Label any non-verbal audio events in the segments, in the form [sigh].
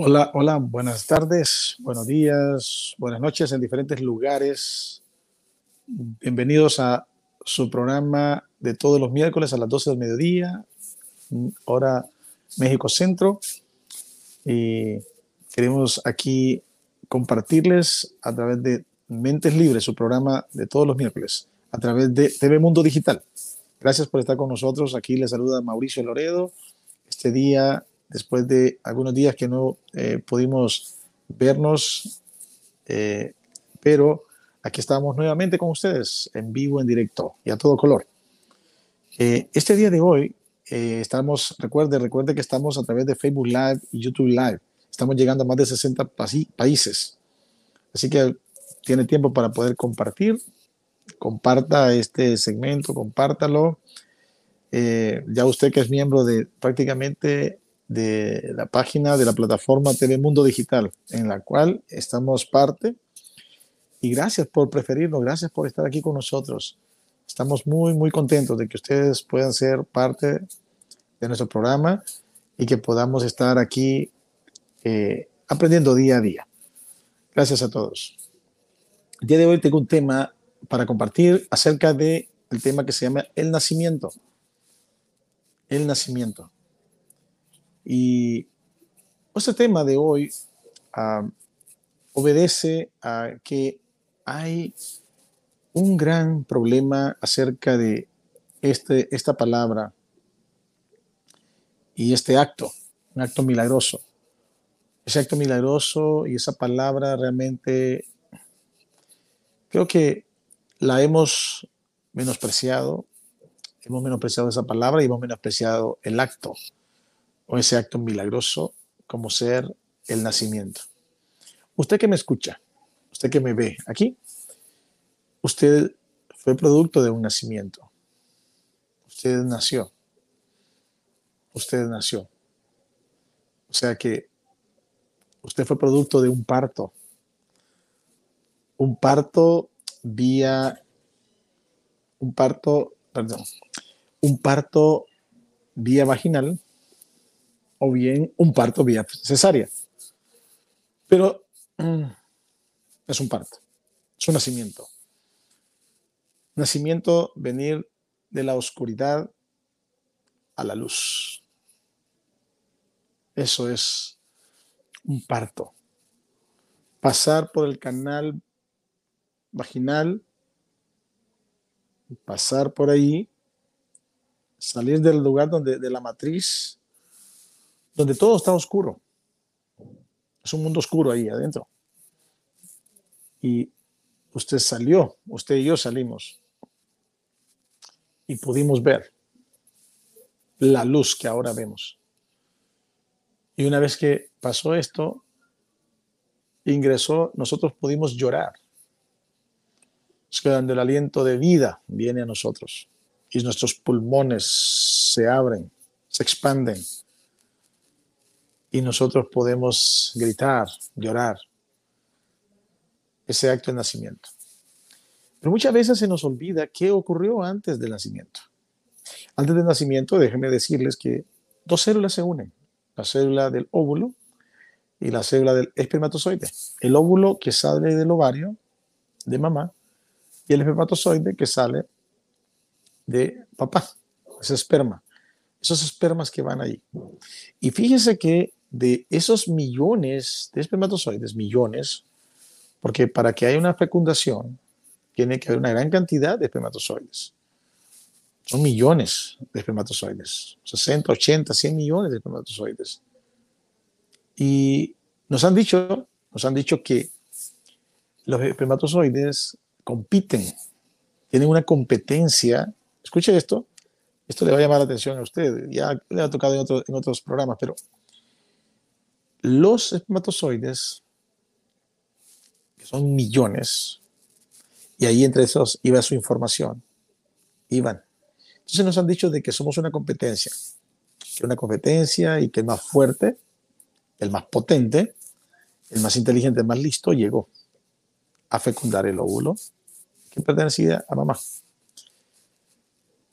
Hola, hola, buenas tardes, buenos días, buenas noches en diferentes lugares. Bienvenidos a su programa de todos los miércoles a las 12 del mediodía, hora México Centro. Y queremos aquí compartirles a través de Mentes Libres, su programa de todos los miércoles, a través de TV Mundo Digital. Gracias por estar con nosotros. Aquí les saluda Mauricio Loredo. Este día después de algunos días que no eh, pudimos vernos, eh, pero aquí estamos nuevamente con ustedes en vivo, en directo y a todo color. Eh, este día de hoy estamos, recuerde, recuerde que estamos a través de Facebook Live y YouTube Live. Estamos llegando a más de 60 países. Así que tiene tiempo para poder compartir. Comparta este segmento, compártalo. ya usted que es miembro de prácticamente de la página de la plataforma Telemundo Digital, en la cual estamos parte. Y gracias por preferirnos, gracias por estar aquí con nosotros. Estamos muy, muy contentos de que ustedes puedan ser parte de nuestro programa y que podamos estar aquí eh, aprendiendo día a día. Gracias a todos. El día de hoy tengo un tema para compartir acerca de el tema que se llama el nacimiento. El nacimiento. Y este tema de hoy ah, obedece a que hay un gran problema acerca de este, esta palabra y este acto, un acto milagroso. Ese acto milagroso y esa palabra realmente creo que la hemos menospreciado, hemos menospreciado esa palabra y hemos menospreciado el acto o ese acto milagroso como ser el nacimiento. Usted que me escucha, usted que me ve aquí, usted fue producto de un nacimiento. Usted nació. Usted nació. O sea que usted fue producto de un parto. Un parto vía, un parto, perdón, un parto vía vaginal o bien un parto vía cesárea. Pero mm, es un parto, es un nacimiento. Nacimiento, venir de la oscuridad a la luz. Eso es un parto. Pasar por el canal vaginal, pasar por ahí, salir del lugar donde de la matriz donde todo está oscuro. Es un mundo oscuro ahí adentro. Y usted salió, usted y yo salimos y pudimos ver la luz que ahora vemos. Y una vez que pasó esto, ingresó, nosotros pudimos llorar. Es que donde el aliento de vida viene a nosotros y nuestros pulmones se abren, se expanden y nosotros podemos gritar, llorar. Ese acto de nacimiento. Pero muchas veces se nos olvida qué ocurrió antes del nacimiento. Antes del nacimiento, déjenme decirles que dos células se unen, la célula del óvulo y la célula del espermatozoide. El óvulo que sale del ovario de mamá y el espermatozoide que sale de papá, ese esperma, esos espermas que van ahí. Y fíjese que de esos millones de espermatozoides, millones, porque para que haya una fecundación tiene que haber una gran cantidad de espermatozoides. Son millones de espermatozoides, 60, 80, 100 millones de espermatozoides. Y nos han dicho, nos han dicho que los espermatozoides compiten, tienen una competencia. Escuche esto, esto le va a llamar la atención a usted, ya le ha tocado en, en otros programas, pero los espermatozoides, que son millones, y ahí entre esos iba su información, iban. Entonces nos han dicho de que somos una competencia, que una competencia y que el más fuerte, el más potente, el más inteligente, el más listo, llegó a fecundar el óvulo que pertenecía a mamá.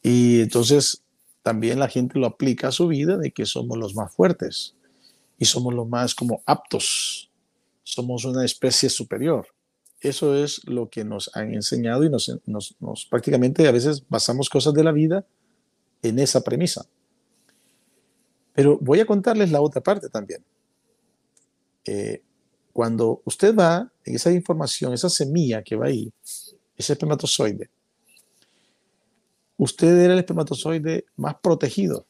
Y entonces también la gente lo aplica a su vida de que somos los más fuertes y somos los más como aptos, somos una especie superior. Eso es lo que nos han enseñado y nos, nos, prácticamente a veces basamos cosas de la vida en esa premisa. Pero voy a contarles la otra parte también. Eh, cuando usted va en esa información, esa semilla que va ahí, ese espermatozoide, usted era el espermatozoide más protegido.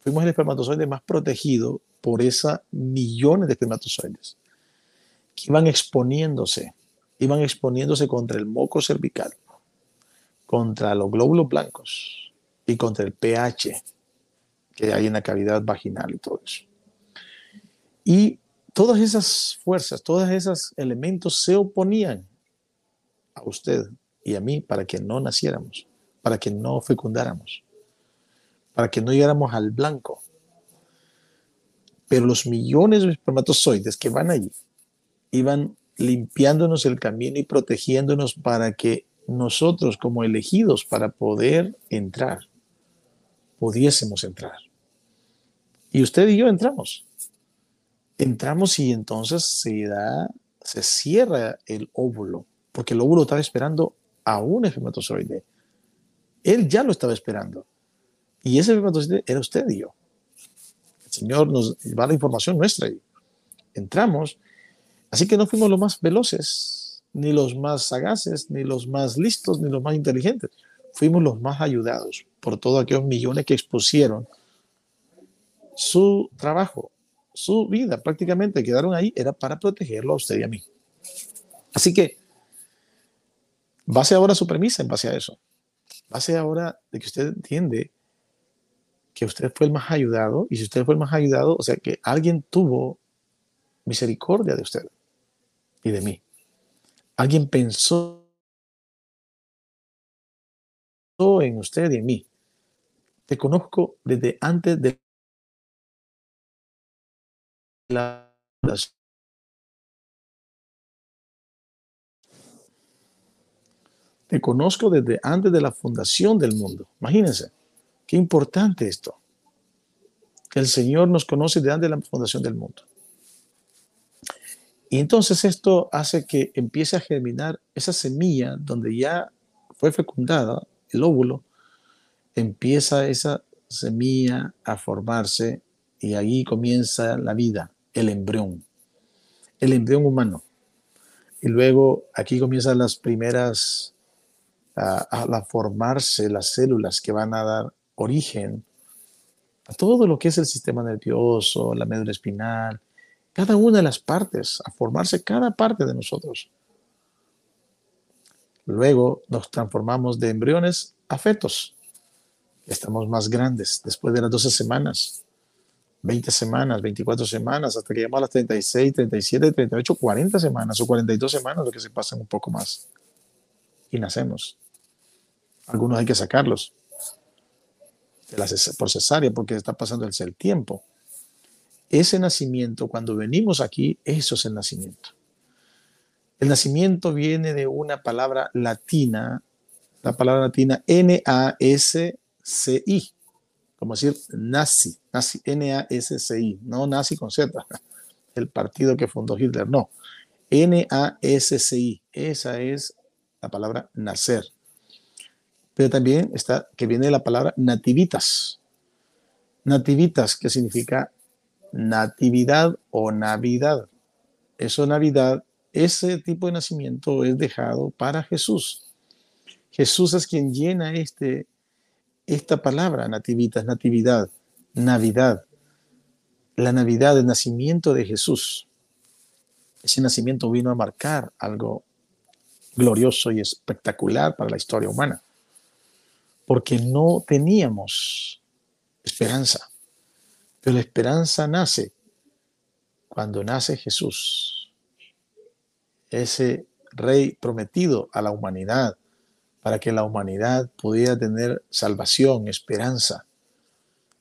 Fuimos el espermatozoide más protegido por esas millones de espermatozoides que iban exponiéndose, iban exponiéndose contra el moco cervical, contra los glóbulos blancos y contra el pH que hay en la cavidad vaginal y todo eso. Y todas esas fuerzas, todos esos elementos se oponían a usted y a mí para que no naciéramos, para que no fecundáramos, para que no llegáramos al blanco. Pero los millones de espermatozoides que van allí iban limpiándonos el camino y protegiéndonos para que nosotros como elegidos para poder entrar, pudiésemos entrar. Y usted y yo entramos. Entramos y entonces se da, se cierra el óvulo, porque el óvulo estaba esperando a un espermatozoide. Él ya lo estaba esperando. Y ese espermatozoide era usted y yo. El Señor nos va la información nuestra. Y entramos Así que no fuimos los más veloces, ni los más sagaces, ni los más listos, ni los más inteligentes. Fuimos los más ayudados por todos aquellos millones que expusieron su trabajo, su vida, prácticamente quedaron ahí, era para protegerlo a usted y a mí. Así que, base ahora su premisa en base a eso. Base ahora de que usted entiende que usted fue el más ayudado, y si usted fue el más ayudado, o sea que alguien tuvo misericordia de usted y de mí. Alguien pensó en usted y en mí. Te conozco desde antes de la Te conozco desde antes de la fundación del mundo. Imagínense, qué importante esto. El Señor nos conoce desde antes de la fundación del mundo. Y entonces esto hace que empiece a germinar esa semilla donde ya fue fecundada, el óvulo, empieza esa semilla a formarse y ahí comienza la vida, el embrión, el embrión humano. Y luego aquí comienzan las primeras a, a, formarse las células que van a dar origen a todo lo que es el sistema nervioso, la médula espinal, cada una de las partes, a formarse cada parte de nosotros. Luego nos transformamos de embriones a fetos. Estamos más grandes después de las 12 semanas, 20 semanas, 24 semanas, hasta que llegamos a las 36, 37, 38, 40 semanas o 42 semanas, lo que se pasan un poco más. Y nacemos. Algunos hay que sacarlos por cesárea porque está pasando el tiempo. Ese nacimiento, cuando venimos aquí, eso es el nacimiento. El nacimiento viene de una palabra latina, la palabra latina N-A-S-C-I, como decir nazi, nazi, N-A-S-C-I, no nazi con Z, [laughs] el partido que fundó Hitler, no. N-A-S-C-I, esa es la palabra nacer. Pero también está que viene la palabra nativitas. Nativitas, que significa natividad o navidad. Eso Navidad, ese tipo de nacimiento es dejado para Jesús. Jesús es quien llena este, esta palabra, nativitas, natividad, Navidad. La Navidad, el nacimiento de Jesús. Ese nacimiento vino a marcar algo glorioso y espectacular para la historia humana, porque no teníamos esperanza pero la esperanza nace cuando nace Jesús, ese rey prometido a la humanidad, para que la humanidad pudiera tener salvación, esperanza,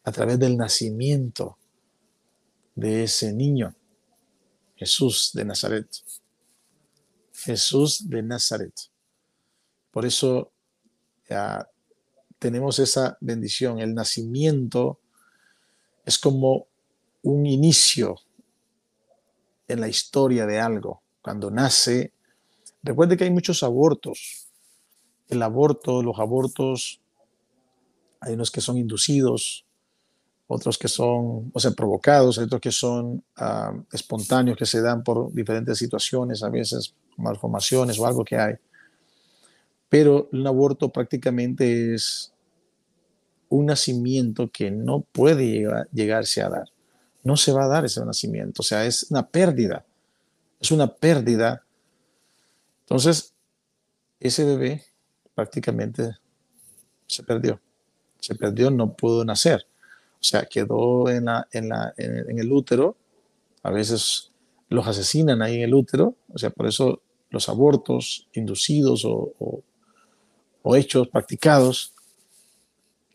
a través del nacimiento de ese niño, Jesús de Nazaret. Jesús de Nazaret. Por eso ya tenemos esa bendición, el nacimiento es como un inicio en la historia de algo. Cuando nace, recuerde que hay muchos abortos. El aborto, los abortos, hay unos que son inducidos, otros que son, o sea, provocados, hay otros que son ah, espontáneos, que se dan por diferentes situaciones, a veces malformaciones o algo que hay. Pero un aborto prácticamente es un nacimiento que no puede llegarse a dar. No se va a dar ese nacimiento, o sea, es una pérdida. Es una pérdida. Entonces, ese bebé prácticamente se perdió. Se perdió, no pudo nacer. O sea, quedó en, la, en, la, en, el útero. A veces los asesinan ahí en el útero. O sea, por eso los abortos inducidos o, hechos practicados,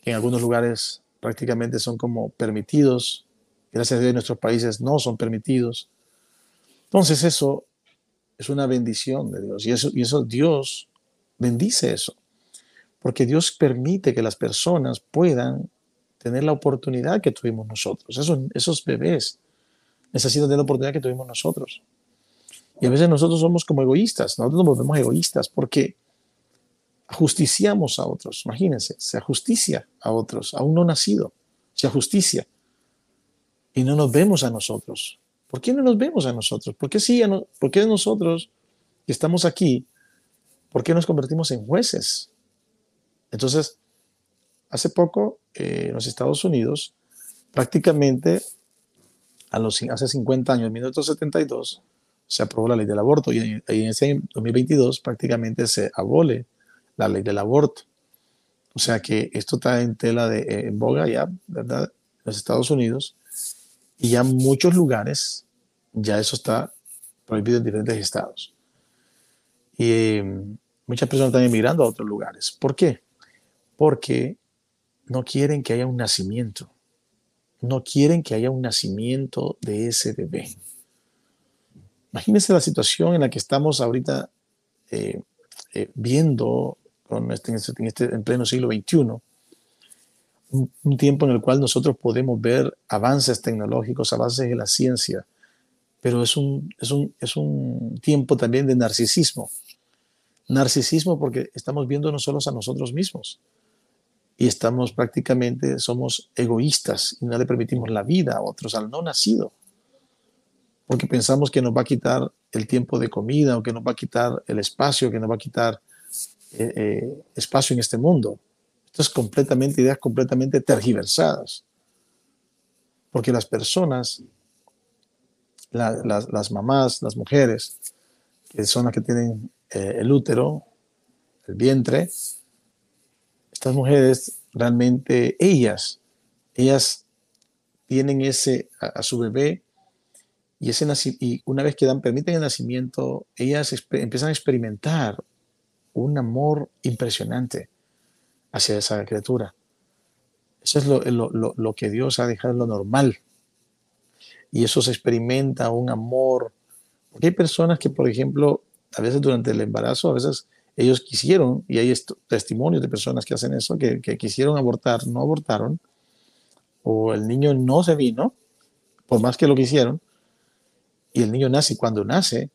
que en algunos lugares prácticamente son como permitidos, gracias a Dios en nuestros países no son permitidos. Entonces eso es una bendición de Dios y eso, y eso Dios bendice eso, porque Dios permite que las personas puedan tener la oportunidad que tuvimos nosotros. Esos, esos bebés necesitan tener la oportunidad que tuvimos nosotros. Y a veces nosotros somos como egoístas, nosotros nos volvemos egoístas porque ajusticiamos a otros. Imagínense, se ajusticia a otros, a un no nacido, se ajusticia. Y no nos vemos a nosotros. ¿Por qué no nos vemos a nosotros? ¿Por qué, sí, ¿por qué nosotros que estamos aquí, por qué nos convertimos en jueces? Entonces, hace poco eh, en los Estados Unidos, prácticamente a los, hace 50 años, en 1972, se aprobó la ley del aborto y en, en ese 2022 prácticamente se abole la ley del aborto. O sea que esto está en tela de eh, en boga ya, ¿verdad? En los Estados Unidos y ya en muchos lugares ya eso está prohibido en diferentes estados. Y eh, muchas personas están emigrando a otros lugares. ¿Por qué? Porque no quieren que haya un nacimiento. No quieren que haya un nacimiento de ese bebé. Imagínense la situación en la que estamos ahorita eh, eh, viendo este, en, este, en, pleno siglo XXI, un, tiempo en el cual nosotros podemos ver avances tecnológicos, avances en la ciencia, pero es un, es un, es un tiempo también de narcisismo. Narcisismo porque estamos viéndonos solos a nosotros mismos y estamos prácticamente, somos egoístas y no le permitimos la vida a otros, al no nacido, porque pensamos que nos va a quitar el tiempo de comida o que nos va a quitar el espacio, que nos va a quitar eh, eh, espacio en este mundo. Esto es completamente, ideas completamente tergiversadas, porque las personas, las mamás, las mujeres, que son las que tienen eh, el útero, el vientre, estas mujeres realmente, ellas, ellas tienen ese, a, su bebé y, ese y una vez que dan, permiten el nacimiento, ellas empiezan a experimentar un amor impresionante hacia esa criatura. Eso es lo, lo, lo, que Dios ha dejado lo normal. Y eso se experimenta un amor. Porque hay personas que, por ejemplo, a veces durante el embarazo, a veces ellos quisieron, y hay testimonios de personas que hacen eso, que, quisieron abortar, no abortaron, o el niño no se vino, por más que lo quisieron, y el niño nace, cuando nace,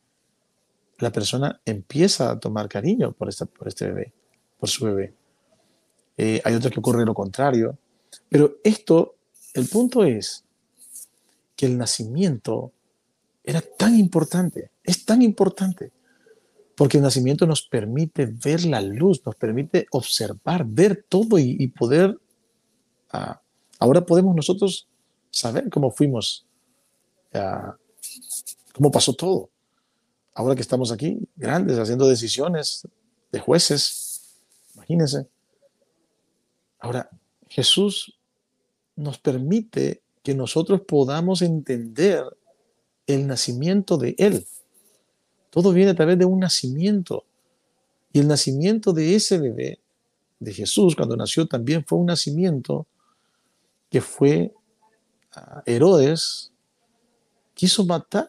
la persona empieza a tomar cariño por, esta, por este bebé, por su bebé. Eh, hay otros que ocurre lo contrario, pero esto, el punto es que el nacimiento era tan importante, es tan importante, porque el nacimiento nos permite ver la luz, nos permite observar, ver todo y, poder... Ah, ahora podemos nosotros saber cómo fuimos, ah, cómo pasó todo. Ahora que estamos aquí, grandes, haciendo decisiones de jueces, imagínense. Ahora, Jesús nos permite que nosotros podamos entender el nacimiento de Él. Todo viene a través de un nacimiento. Y el nacimiento de ese bebé, de Jesús, cuando nació, también fue un nacimiento que fue Herodes, quiso matar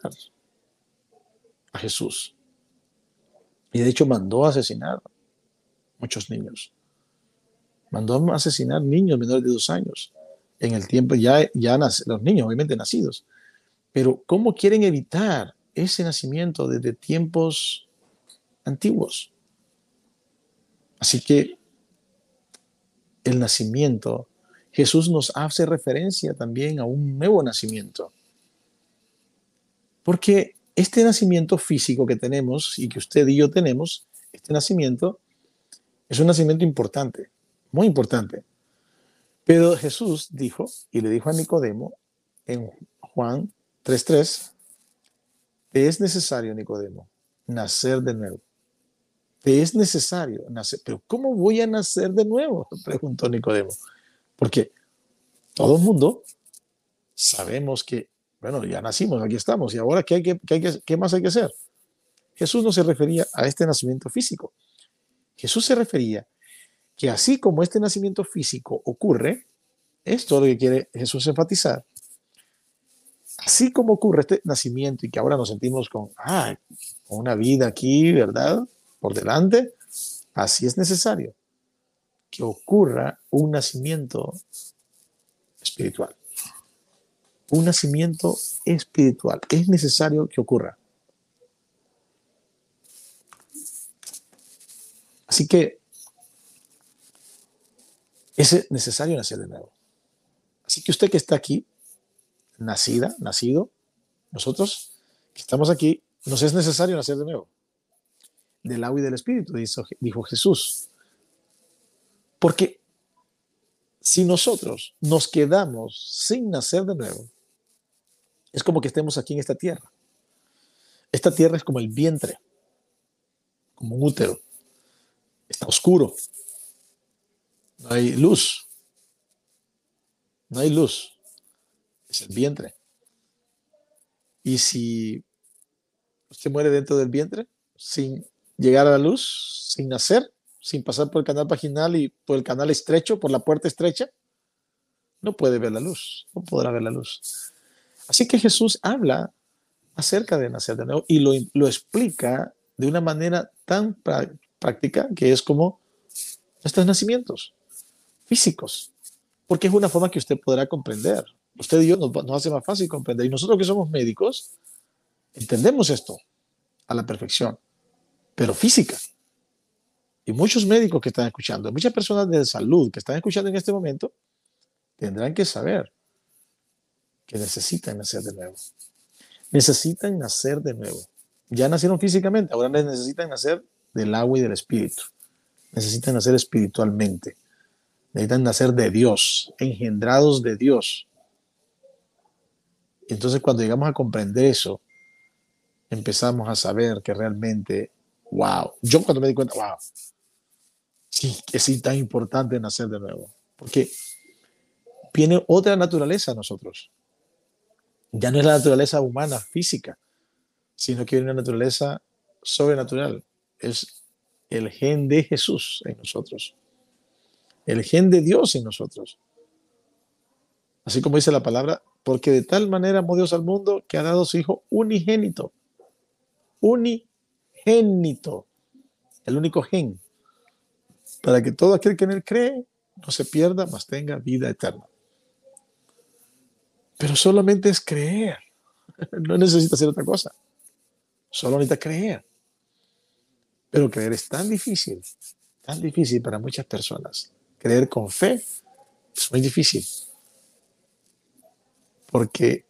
a Jesús. Y de hecho mandó a asesinar muchos niños. Mandó a asesinar niños menores de dos años. en el tiempo ya, ya los niños, obviamente nacidos. Pero ¿cómo quieren evitar ese nacimiento desde tiempos antiguos? Así que el nacimiento, Jesús nos hace referencia también a un nuevo nacimiento. Porque este nacimiento físico que tenemos y que usted y yo tenemos, este nacimiento es un nacimiento importante, muy importante. Pero Jesús dijo, y le dijo a Nicodemo en Juan 3.3, te es necesario, Nicodemo, nacer de nuevo. Te es necesario nacer. Pero ¿cómo voy a nacer de nuevo? [laughs] Preguntó Nicodemo. Porque todo el mundo sabemos que, bueno, ya nacimos, aquí estamos, y ahora ¿qué, hay que, qué, más hay que hacer? Jesús no se refería a este nacimiento físico. Jesús se refería que así como este nacimiento físico ocurre, esto es lo que quiere Jesús enfatizar, así como ocurre este nacimiento y que ahora nos sentimos con, ah, una vida aquí, ¿verdad? Por delante, así es necesario que ocurra un nacimiento espiritual. Un nacimiento espiritual. Es necesario que ocurra. Así que es necesario nacer de nuevo. Así que usted que está aquí, nacida, nacido, nosotros que estamos aquí, nos es necesario nacer de nuevo. Del agua y del espíritu, dijo Jesús. Porque si nosotros nos quedamos sin nacer de nuevo, es como que estemos aquí en esta tierra. Esta tierra es como el vientre, como un útero. Está oscuro, no hay luz. No hay luz. Es el vientre. Y si usted muere dentro del vientre, sin llegar a la luz, sin nacer, sin pasar por el canal vaginal y por el canal estrecho, por la puerta estrecha, no puede ver la luz, no podrá ver la luz. Así que Jesús habla acerca de nacer de nuevo y lo, lo explica de una manera tan práctica que es como estos nacimientos físicos, porque es una forma que usted podrá comprender. Usted y yo nos, hace más fácil comprender. Y nosotros que somos médicos, entendemos esto a la perfección, pero física. Y muchos médicos que están escuchando, muchas personas de salud que están escuchando en este momento, tendrán que saber que necesitan nacer de nuevo. Necesitan nacer de nuevo. Ya nacieron físicamente, ahora necesitan nacer del agua y del espíritu. Necesitan nacer espiritualmente necesitan nacer de Dios, engendrados de Dios. Entonces cuando llegamos a comprender eso, empezamos a saber que realmente, wow, yo cuando me di cuenta, wow, sí, es tan importante nacer de nuevo, porque viene otra naturaleza a nosotros. Ya no es la naturaleza humana, física, sino que viene una naturaleza sobrenatural. Es el gen de Jesús en nosotros el gen de Dios en nosotros. Así como dice la palabra, porque de tal manera amó Dios al mundo que ha dado su Hijo unigénito. Unigénito. El único gen. Para que todo aquel que en él cree no se pierda, mas tenga vida eterna. Pero solamente es creer. No necesita hacer otra cosa. Solo necesita creer. Pero creer es tan difícil, tan difícil para muchas personas creer con fe es muy difícil. Porque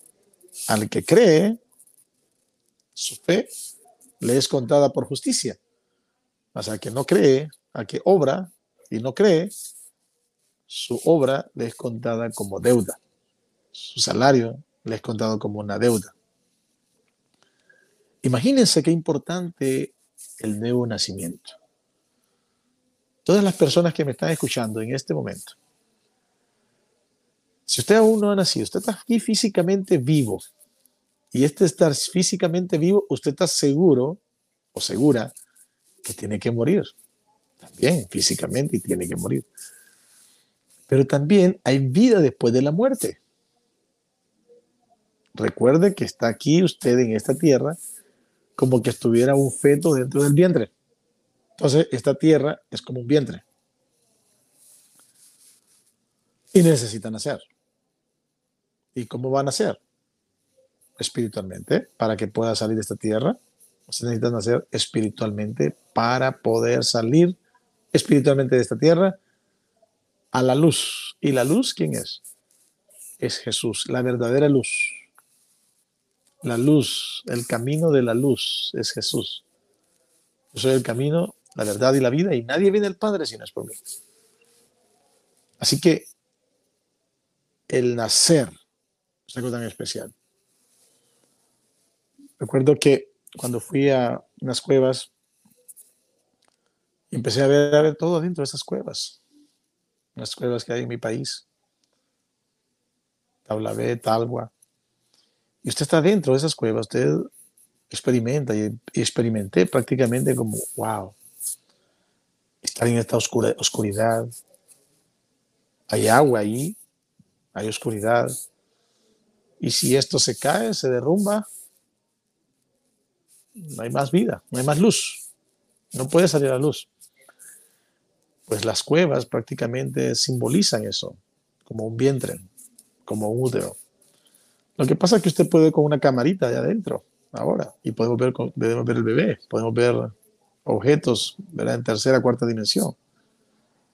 al que cree, su fe le es contada por justicia. Mas al que no cree, al que obra y no cree, su obra le es contada como deuda. Su salario le es contado como una deuda. Imagínense qué importante el nuevo nacimiento todas las personas que me están escuchando en este momento, si usted aún no ha nacido, usted está aquí físicamente vivo, y este estar físicamente vivo, usted está seguro o segura que tiene que morir. También físicamente y tiene que morir. Pero también hay vida después de la muerte. Recuerde que está aquí usted en esta tierra como que estuviera un feto dentro del vientre. Entonces, esta tierra es como un vientre. Y necesita nacer. ¿Y cómo van a ser? Espiritualmente, para que pueda salir de esta tierra. Usted necesita nacer espiritualmente para poder salir espiritualmente de esta tierra a la luz. ¿Y la luz quién es? Es Jesús, la verdadera luz. La luz, el camino de la luz es Jesús. Yo soy el camino, la verdad y la vida y nadie viene al Padre si no es por mí. Así que el nacer es algo tan especial. Recuerdo que cuando fui a unas cuevas, empecé a ver, todo dentro de esas cuevas, las cuevas que hay en mi país, Tablabé, Talgua. Y usted está dentro de esas cuevas, usted experimenta y, experimenté prácticamente como, wow, estar en esta oscura, oscuridad. Hay agua ahí, hay oscuridad. Y si esto se cae, se derrumba, no hay más vida, no hay más luz. No puede salir la luz. Pues las cuevas prácticamente simbolizan eso, como un vientre, como un útero. Lo que pasa es que usted puede con una camarita de adentro ahora y podemos ver, podemos ver el bebé, podemos ver objetos en tercera, cuarta dimensión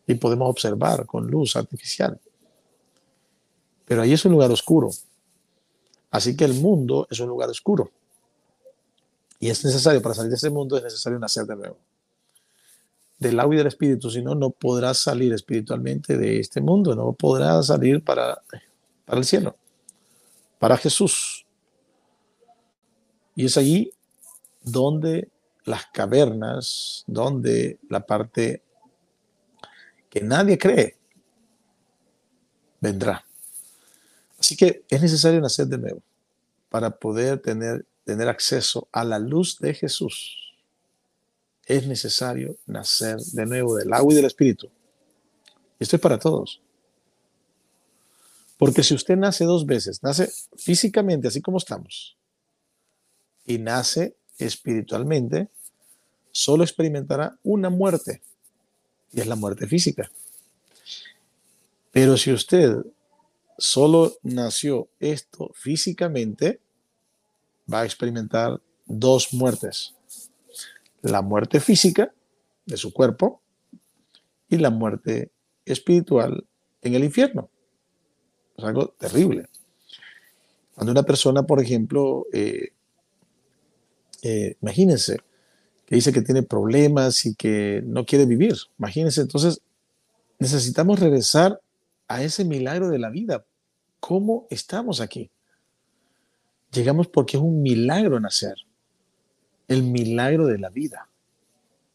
y podemos observar con luz artificial. Pero ahí es un lugar oscuro. Así que el mundo es un lugar oscuro. Y es necesario, para salir de ese mundo, es necesario nacer de nuevo. Del agua y del espíritu, si no, no podrás salir espiritualmente de este mundo, no podrás salir para, para el cielo, para Jesús. Y es allí donde las cavernas, donde la parte que nadie cree vendrá. Así que es necesario nacer de nuevo para poder tener, tener acceso a la luz de Jesús. Es necesario nacer de nuevo del agua y del espíritu. Esto es para todos. Porque si usted nace dos veces, nace físicamente así como estamos y nace espiritualmente, solo experimentará una muerte y es la muerte física. Pero si usted solo nació esto físicamente, va a experimentar dos muertes. La muerte física de su cuerpo y la muerte espiritual en el infierno. Es algo terrible. Cuando una persona, por ejemplo, eh, eh, imagínense, que dice que tiene problemas y que no quiere vivir, imagínense, entonces necesitamos regresar a ese milagro de la vida. ¿Cómo estamos aquí? Llegamos porque es un milagro nacer, el milagro de la vida.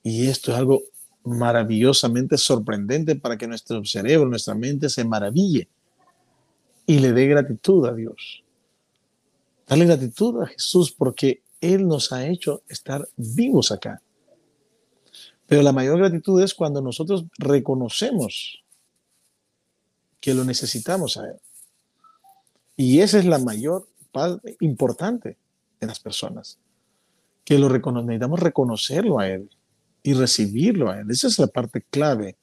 Y esto es algo maravillosamente sorprendente para que nuestro cerebro, nuestra mente se maraville y le dé gratitud a Dios. Dale gratitud a Jesús porque Él nos ha hecho estar vivos acá. Pero la mayor gratitud es cuando nosotros reconocemos que lo necesitamos a Él. Y esa es la mayor parte importante en las personas, que lo necesitamos reconocerlo a Él y recibirlo a Él. Esa es la parte clave.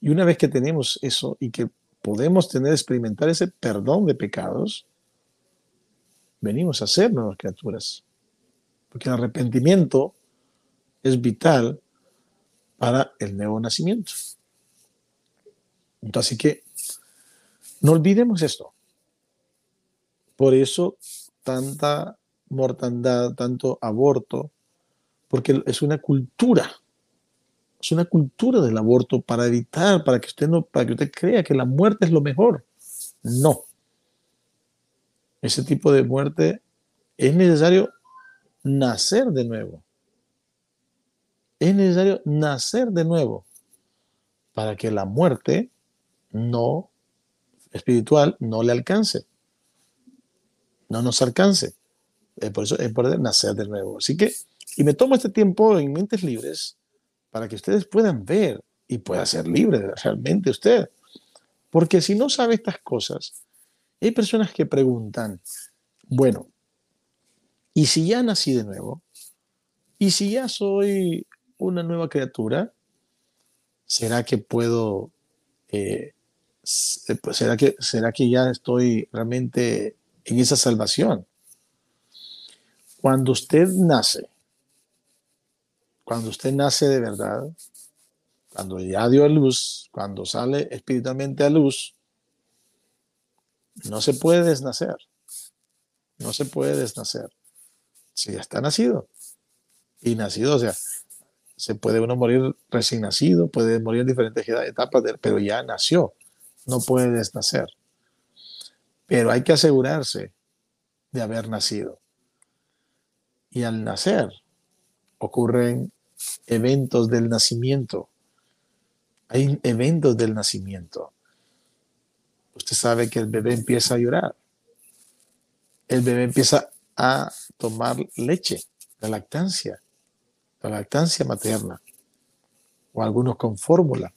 Y una vez que tenemos eso y que podemos tener, experimentar ese perdón de pecados, venimos a ser nuevas criaturas. Porque el arrepentimiento es vital para el nuevo nacimiento. Entonces, así que no olvidemos esto. Por eso tanta mortandad, tanto aborto, porque es una cultura. Es una cultura del aborto para evitar, para que usted no, para que usted crea que la muerte es lo mejor. No. Ese tipo de muerte es necesario nacer de nuevo. Es necesario nacer de nuevo para que la muerte no espiritual no le alcance, no nos alcance. por eso es poder nacer de nuevo. Así que, y me tomo este tiempo en mentes libres para que ustedes puedan ver y pueda ser libre realmente usted. Porque si no sabe estas cosas, hay personas que preguntan, bueno, ¿y si ya nací de nuevo? ¿Y si ya soy una nueva criatura? ¿Será que puedo eh, pues, ¿será que, ¿será que ya estoy realmente en esa salvación? Cuando usted nace, cuando usted nace de verdad, cuando ya dio luz, cuando sale espiritualmente a luz, no se puede desnacer. No se puede desnacer. Si ya está nacido. Y nacido, o sea, se puede uno morir recién nacido, puede morir en diferentes etapas, pero ya nació. No puede desnacer. Pero hay que asegurarse de haber nacido. Y al nacer ocurren eventos del nacimiento. Hay eventos del nacimiento. Usted sabe que el bebé empieza a llorar. El bebé empieza a tomar leche, la lactancia, la lactancia materna, o algunos con fórmula.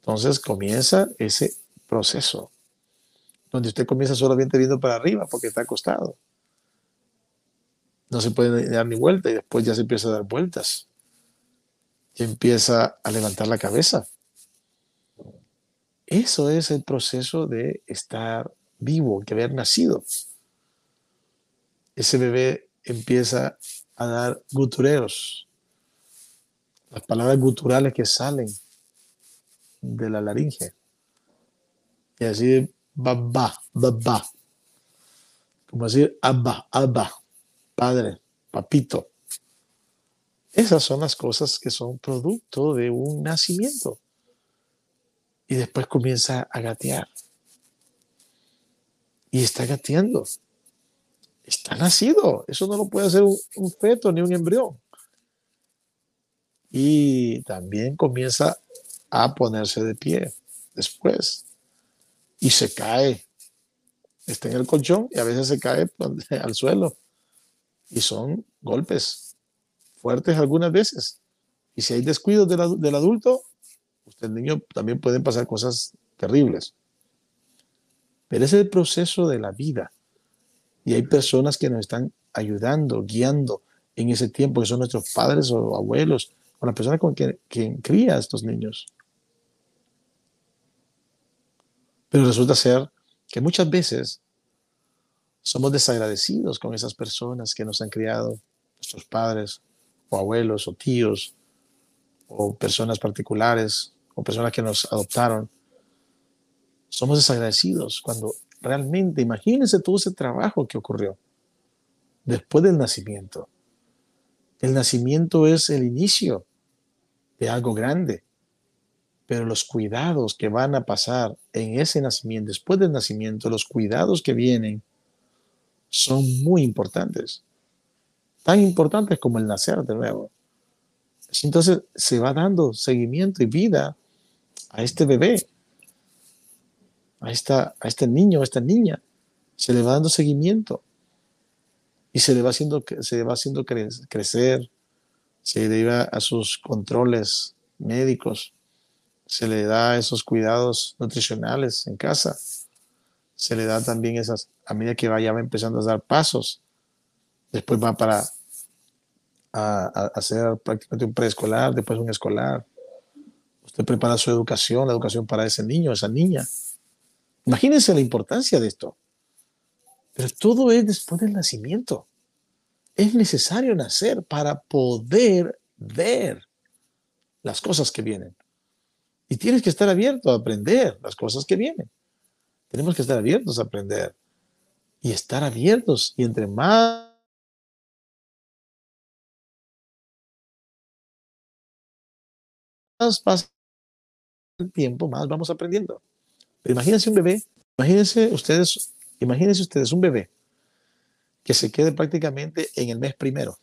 Entonces comienza ese proceso, donde usted comienza solamente viendo para arriba porque está acostado. No se puede dar ni vuelta y después ya se empieza a dar vueltas. Y empieza a levantar la cabeza. Eso es el proceso de estar vivo, de haber nacido. Ese bebé empieza a dar gutureos, las palabras guturales que salen de la laringe. Y así, babá, babá. Como decir, abba, abba, padre, papito. Esas son las cosas que son producto de un nacimiento. Y después comienza a gatear. Y está gateando. Está nacido. Eso no lo puede hacer un, feto ni un embrión. Y también comienza a ponerse de pie después. Y se cae. Está en el colchón y a veces se cae [laughs] al suelo. Y son golpes fuertes algunas veces. Y si hay descuidos del, del adulto, usted niño también pueden pasar cosas terribles. Pero es el proceso de la vida. Y hay personas que nos están ayudando, guiando en ese tiempo, que son nuestros padres o abuelos, o la persona con quien, quien cría a estos niños. Pero resulta ser que muchas veces somos desagradecidos con esas personas que nos han criado, nuestros padres o abuelos o tíos o personas particulares o personas que nos adoptaron. Somos desagradecidos cuando realmente, imagínense todo ese trabajo que ocurrió después del nacimiento. El nacimiento es el inicio de algo grande pero los cuidados que van a pasar en ese nacimiento, después del nacimiento, los cuidados que vienen son muy importantes, tan importantes como el nacer de nuevo. Entonces se va dando seguimiento y vida a este bebé, a, esta, a este niño, a esta niña, se le va dando seguimiento y se le va haciendo, se le va haciendo crecer, se le va a sus controles médicos, se le da esos cuidados nutricionales en casa, se le da también esas, a medida que vaya empezando a dar pasos, después va para a, hacer prácticamente un preescolar, después un escolar. Usted prepara su educación, la educación para ese niño, esa niña. Imagínense la importancia de esto. Pero todo es después del nacimiento. Es necesario nacer para poder ver las cosas que vienen. Y tienes que estar abierto a aprender las cosas que vienen. Tenemos que estar abiertos a aprender y estar abiertos. Y entre más pasa el tiempo, más vamos aprendiendo. Imagínense un bebé, imagínense ustedes, imagínense ustedes un bebé que se quede prácticamente en el mes primero.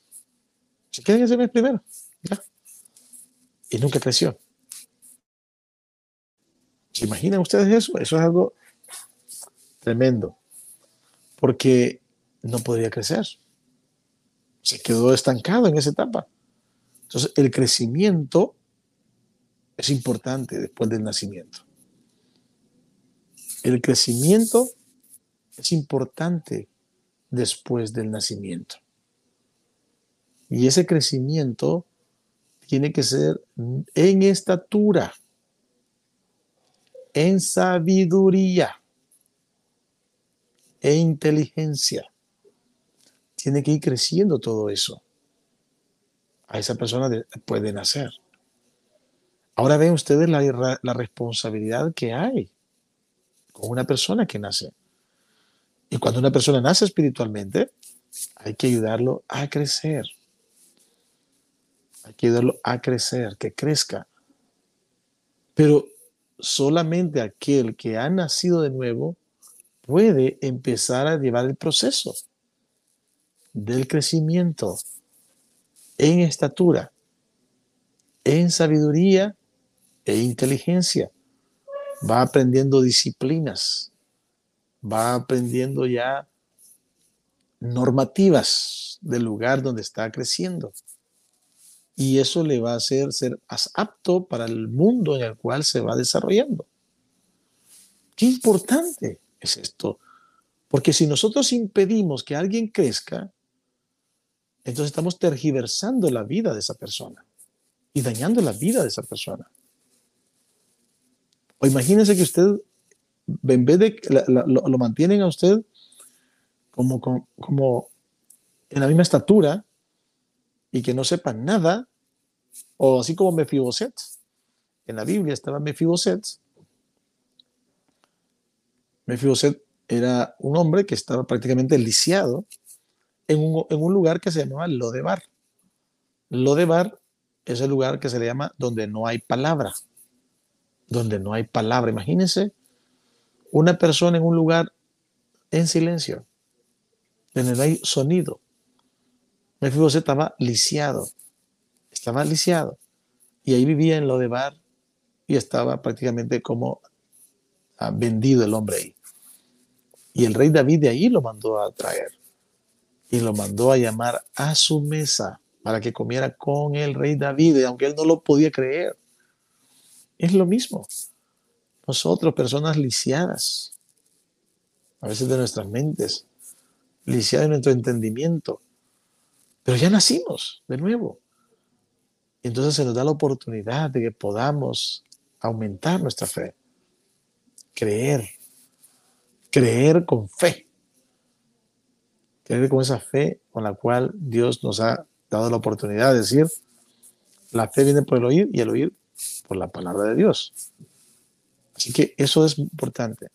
Se queda en ese mes primero. Y nunca creció. ¿Se imaginan ustedes eso? Eso es algo tremendo, porque no podría crecer. Se quedó estancado en esa etapa. Entonces, el crecimiento es importante después del nacimiento. El crecimiento es importante después del nacimiento. Y ese crecimiento tiene que ser en estatura en sabiduría e inteligencia. Tiene que ir creciendo todo eso. A esa persona puede nacer. Ahora ven ustedes la, la responsabilidad que hay con una persona que nace. Y cuando una persona nace espiritualmente, hay que ayudarlo a crecer. Hay que ayudarlo a crecer, que crezca. Pero solamente aquel que ha nacido de nuevo puede empezar a llevar el proceso del crecimiento en estatura, en sabiduría e inteligencia. Va aprendiendo disciplinas, va aprendiendo ya normativas del lugar donde está creciendo. Y eso le va a hacer ser más apto para el mundo en el cual se va desarrollando. Qué importante es esto. Porque si nosotros impedimos que alguien crezca, entonces estamos tergiversando la vida de esa persona y dañando la vida de esa persona. O imagínense que usted, en vez de lo, mantienen a usted como, como, en la misma estatura y que no sepa nada, o así como Mefiboset. En la Biblia estaba Mefiboset. Mefiboset era un hombre que estaba prácticamente lisiado en un, lugar que se llamaba Lodebar. Lodebar es el lugar que se le llama donde no hay palabra. Donde no hay palabra. Imagínense una persona en un lugar en silencio, donde no hay sonido. Mefiboset estaba lisiado. Estaba lisiado. Y ahí vivía en Lodebar y estaba prácticamente como ah, vendido el hombre ahí. Y el rey David de ahí lo mandó a traer y lo mandó a llamar a su mesa para que comiera con el rey David, aunque él no lo podía creer. Es lo mismo. Nosotros, personas lisiadas, a veces de nuestras mentes, lisiadas de nuestro entendimiento, pero ya nacimos de nuevo. Y entonces se nos da la oportunidad de que podamos aumentar nuestra fe, creer, creer con fe tener con esa fe con la cual Dios nos ha dado la oportunidad de decir, la fe viene por el oír y el oír por la palabra de Dios. Así que eso es importante.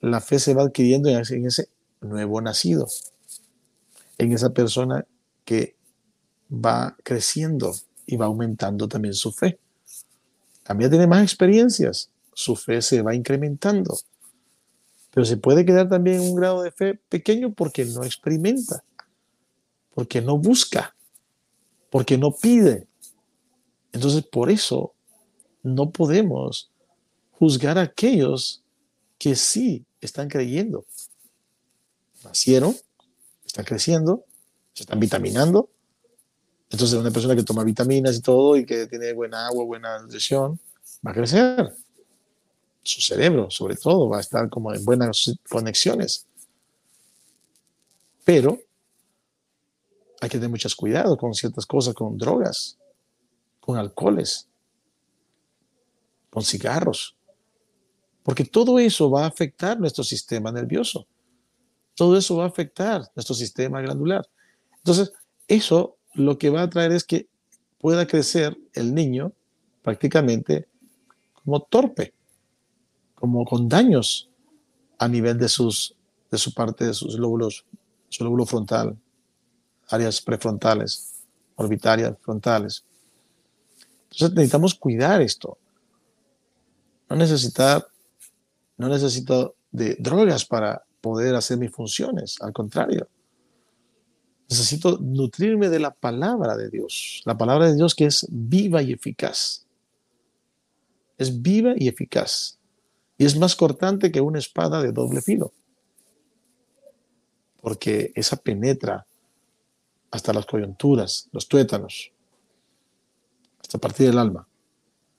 La fe se va adquiriendo en ese nuevo nacido, en esa persona que va creciendo y va aumentando también su fe. También tiene más experiencias, su fe se va incrementando pero se puede quedar también en un grado de fe pequeño porque no experimenta, porque no busca, porque no pide. Entonces, por eso no podemos juzgar a aquellos que sí están creyendo. Nacieron, están creciendo, se están vitaminando. Entonces, una persona que toma vitaminas y todo y que tiene buena agua, buena nutrición, va a crecer su cerebro, sobre todo, va a estar como en buenas conexiones. Pero hay que tener mucho cuidado con ciertas cosas, con drogas, con alcoholes, con cigarros, porque todo eso va a afectar nuestro sistema nervioso. Todo eso va a afectar nuestro sistema glandular. Entonces, eso lo que va a traer es que pueda crecer el niño prácticamente como torpe como con daños a nivel de, sus, de su parte, de sus lóbulos, su lóbulo frontal, áreas prefrontales, orbitarias frontales. Entonces necesitamos cuidar esto. No necesitar, no necesito de drogas para poder hacer mis funciones, al contrario. Necesito nutrirme de la palabra de Dios, la palabra de Dios que es viva y eficaz. Es viva y eficaz y es más cortante que una espada de doble filo, porque esa penetra hasta las coyunturas, los tuétanos, hasta partir del alma.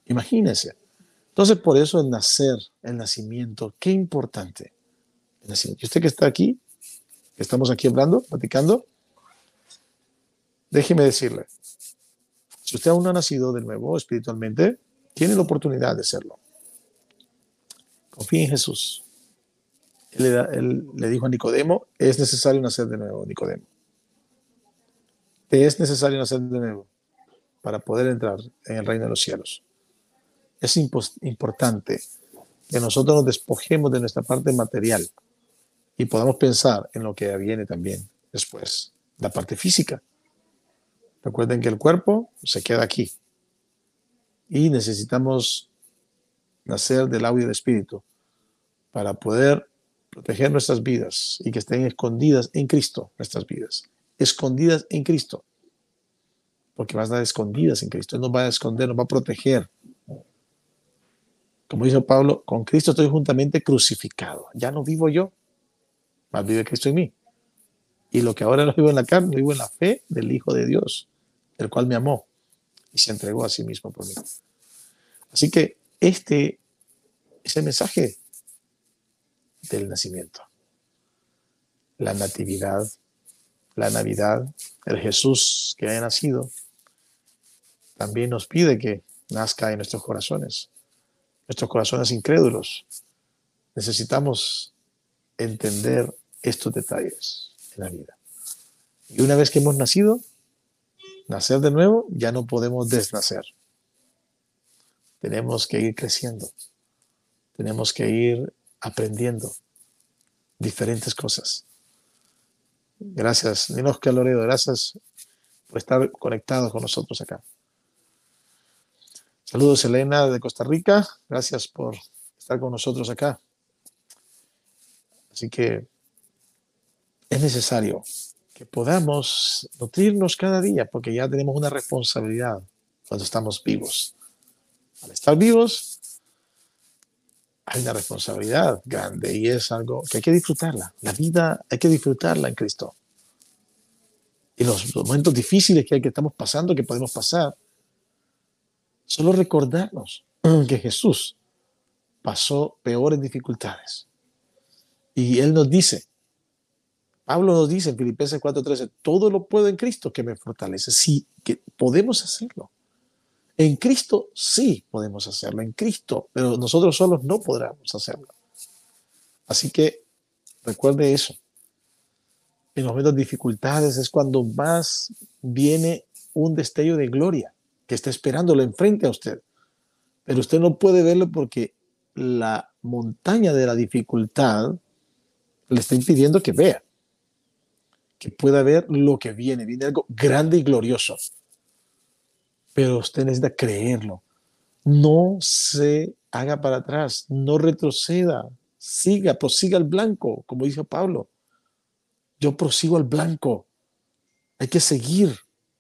Imagínense. Entonces, por eso el nacer, el nacimiento, qué importante. Y usted que está aquí, que estamos aquí hablando, platicando, déjeme decirle, si usted aún no ha nacido de nuevo espiritualmente, tiene la oportunidad de serlo Confía en Jesús. Él, le dijo a Nicodemo, es necesario nacer de nuevo, Nicodemo. es necesario nacer de nuevo para poder entrar en el reino de los cielos. Es importante que nosotros nos despojemos de nuestra parte material y podamos pensar en lo que viene también después, la parte física. Recuerden que el cuerpo se queda aquí y necesitamos nacer del agua del espíritu para poder proteger nuestras vidas y que estén escondidas en Cristo nuestras vidas, escondidas en Cristo, porque van a estar escondidas en Cristo, Él nos va a esconder, nos va a proteger. Como dice Pablo, con Cristo estoy juntamente crucificado, ya no vivo yo, más vive Cristo en mí. Y lo que ahora no vivo en la carne, vivo en la fe del Hijo de Dios, el cual me amó y se entregó a sí mismo por mí. Así que este es el mensaje del nacimiento. La natividad, la Navidad, el Jesús que haya nacido, también nos pide que nazca en nuestros corazones, nuestros corazones incrédulos. Necesitamos entender estos detalles en la vida. Y una vez que hemos nacido, nacer de nuevo, ya no podemos desnacer. Tenemos que ir creciendo. Tenemos que ir aprendiendo diferentes cosas. Gracias, Ninosca Loredo, gracias por estar conectados con nosotros acá. Saludos, Elena de Costa Rica, gracias por estar con nosotros acá. Así que es necesario que podamos nutrirnos cada día, porque ya tenemos una responsabilidad cuando estamos vivos. Al estar vivos, hay una responsabilidad grande y es algo que hay que disfrutarla. La vida hay que disfrutarla en Cristo. Y los momentos difíciles que, hay que estamos pasando, que podemos pasar, solo recordarnos [clears throat] que Jesús pasó peores dificultades. Y Él nos dice, Pablo nos dice en Filipenses 4:13, todo lo puedo en Cristo que me fortalece. Sí, que podemos hacerlo. En Cristo sí podemos hacerlo, en Cristo, pero nosotros solos no podremos hacerlo. Así que recuerde eso. En los momentos de dificultades es cuando más viene un destello de gloria que está esperándolo enfrente a usted. Pero usted no puede verlo porque la montaña de la dificultad le está impidiendo que vea, que pueda ver lo que viene. Viene algo grande y glorioso pero usted necesita creerlo. No se haga para atrás, no retroceda, siga, prosiga al blanco, como dijo Pablo. Yo prosigo al blanco. Hay que seguir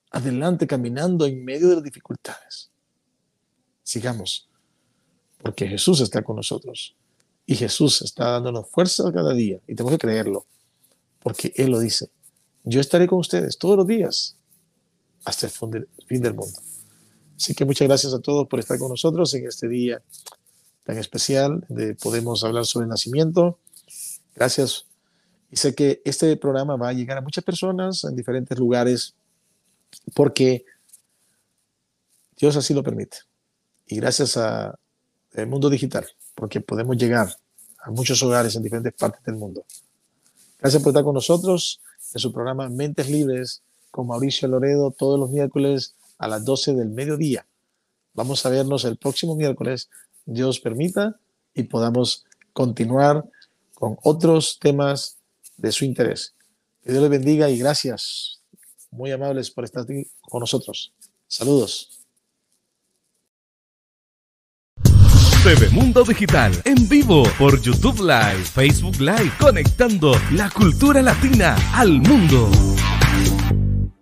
adelante caminando en medio de las dificultades. Sigamos, porque Jesús está con nosotros y Jesús está dándonos fuerza cada día y tenemos que creerlo, porque Él lo dice. Yo estaré con ustedes todos los días hasta el fin del mundo. Así que muchas gracias a todos por estar con nosotros en este día tan especial de podemos hablar sobre el nacimiento. Gracias. Y sé que este programa va a llegar a muchas personas en diferentes lugares porque Dios así lo permite. Y gracias al mundo digital, porque podemos llegar a muchos hogares en diferentes partes del mundo. Gracias por estar con nosotros en su programa Mentes Libres con Mauricio Loredo todos los miércoles a las 12 del mediodía. Vamos a vernos el próximo miércoles, Dios permita, y podamos continuar con otros temas de su interés. Que Dios les bendiga y gracias, muy amables por estar aquí con nosotros. Saludos. TV Mundo Digital en vivo por YouTube Live, Facebook Live, conectando la cultura latina al mundo.